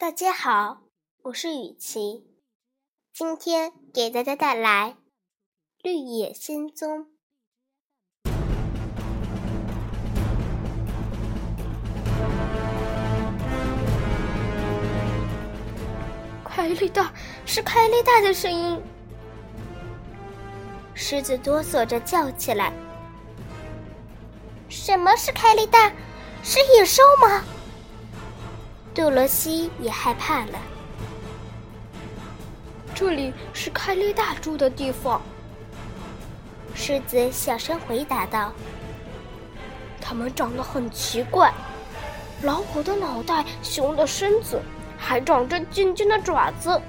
大家好，我是雨琪，今天给大家带来《绿野仙踪》。凯莉大，是凯莉大的声音。狮子哆嗦着叫起来：“什么是凯莉大？是野兽吗？”杜罗西也害怕了。这里是凯莉大住的地方。狮子小声回答道：“它们长得很奇怪，老虎的脑袋，熊的身子，还长着尖尖的爪子。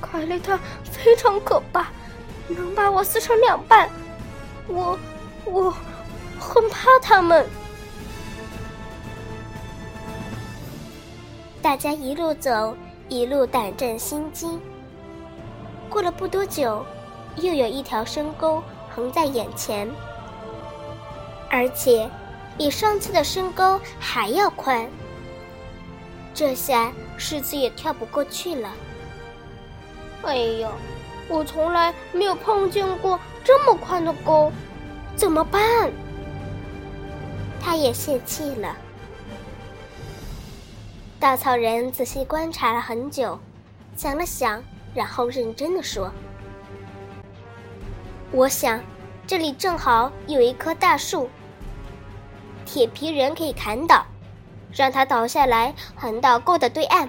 凯莉大非常可怕，能把我撕成两半。我，我很怕它们。”大家一路走，一路胆战心惊。过了不多久，又有一条深沟横在眼前，而且比上次的深沟还要宽。这下狮子也跳不过去了。哎呀，我从来没有碰见过这么宽的沟，怎么办？他也泄气了。稻草人仔细观察了很久，想了想，然后认真的说：“我想，这里正好有一棵大树，铁皮人可以砍倒，让它倒下来，横到沟的对岸，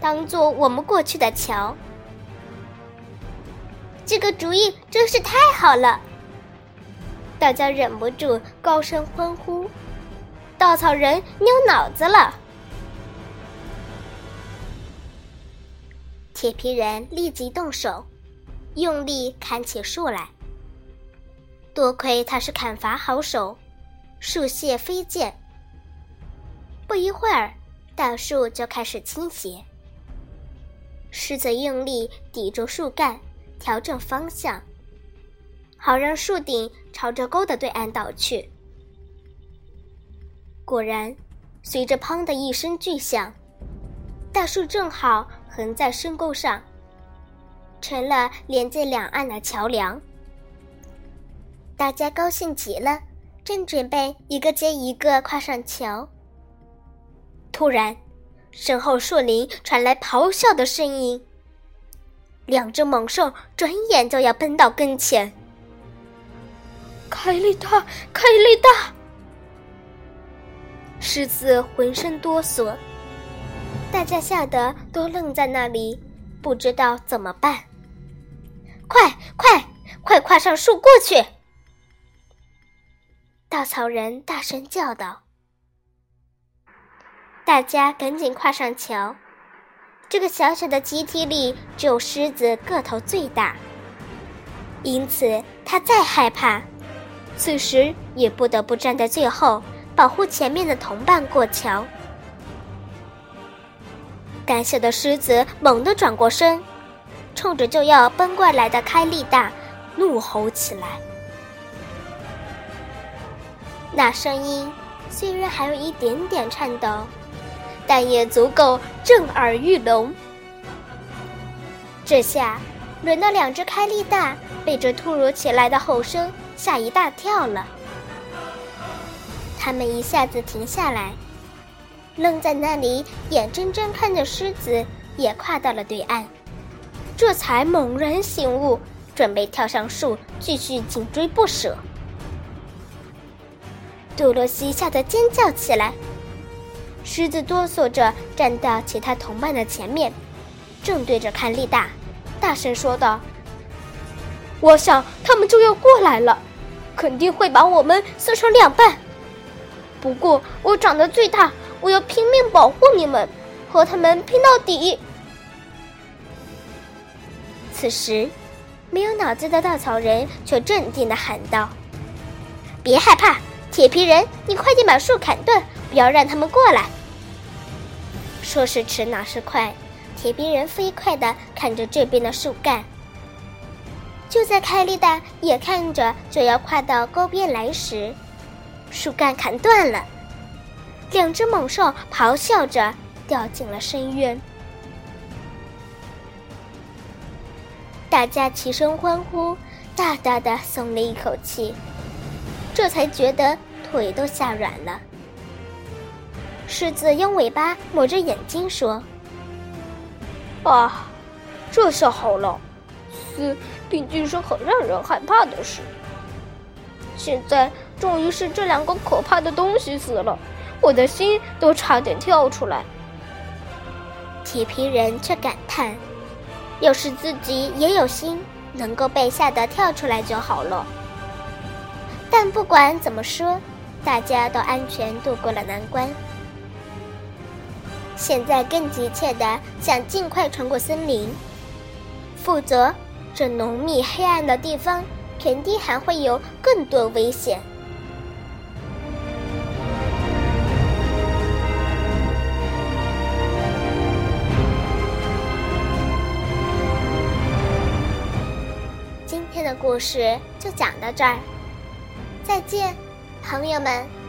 当做我们过去的桥。这个主意真是太好了！”大家忍不住高声欢呼：“稻草人，你有脑子了！”铁皮人立即动手，用力砍起树来。多亏他是砍伐好手，树屑飞溅。不一会儿，大树就开始倾斜。狮子用力抵住树干，调整方向，好让树顶朝着沟的对岸倒去。果然，随着“砰”的一声巨响，大树正好。横在深沟上，成了连接两岸的桥梁。大家高兴极了，正准备一个接一个跨上桥。突然，身后树林传来咆哮的声音，两只猛兽转眼就要奔到跟前。凯莉大，凯莉大！狮子浑身哆嗦。大家吓得都愣在那里，不知道怎么办。快快快，跨上树过去！稻草人大声叫道。大家赶紧跨上桥。这个小小的集体里，只有狮子个头最大，因此他再害怕，此时也不得不站在最后，保护前面的同伴过桥。胆小的狮子猛地转过身，冲着就要奔过来的开利大怒吼起来。那声音虽然还有一点点颤抖，但也足够震耳欲聋。这下轮到两只开利大被这突如其来的吼声吓一大跳了，他们一下子停下来。愣在那里，眼睁睁看着狮子也跨到了对岸，这才猛然醒悟，准备跳上树继续紧追不舍。杜洛西吓得尖叫起来，狮子哆嗦着站到其他同伴的前面，正对着看利大，大声说道：“我想他们就要过来了，肯定会把我们撕成两半。不过我长得最大。”我要拼命保护你们，和他们拼到底。此时，没有脑子的稻草人却镇定的喊道：“别害怕，铁皮人，你快点把树砍断，不要让他们过来。”说时迟，那时快，铁皮人飞快的砍着这边的树干。就在凯利达也看着就要跨到沟边来时，树干砍断了。两只猛兽咆哮着，掉进了深渊。大家齐声欢呼，大大的松了一口气，这才觉得腿都吓软了。狮子用尾巴抹着眼睛说：“啊，这下好了，死毕竟是很让人害怕的事。现在终于是这两个可怕的东西死了，我的心都差点跳出来。”铁皮人却感叹。要是自己也有心，能够被吓得跳出来就好了。但不管怎么说，大家都安全度过了难关。现在更急切的想尽快穿过森林，否则这浓密黑暗的地方肯定还会有更多危险。故事就讲到这儿，再见，朋友们。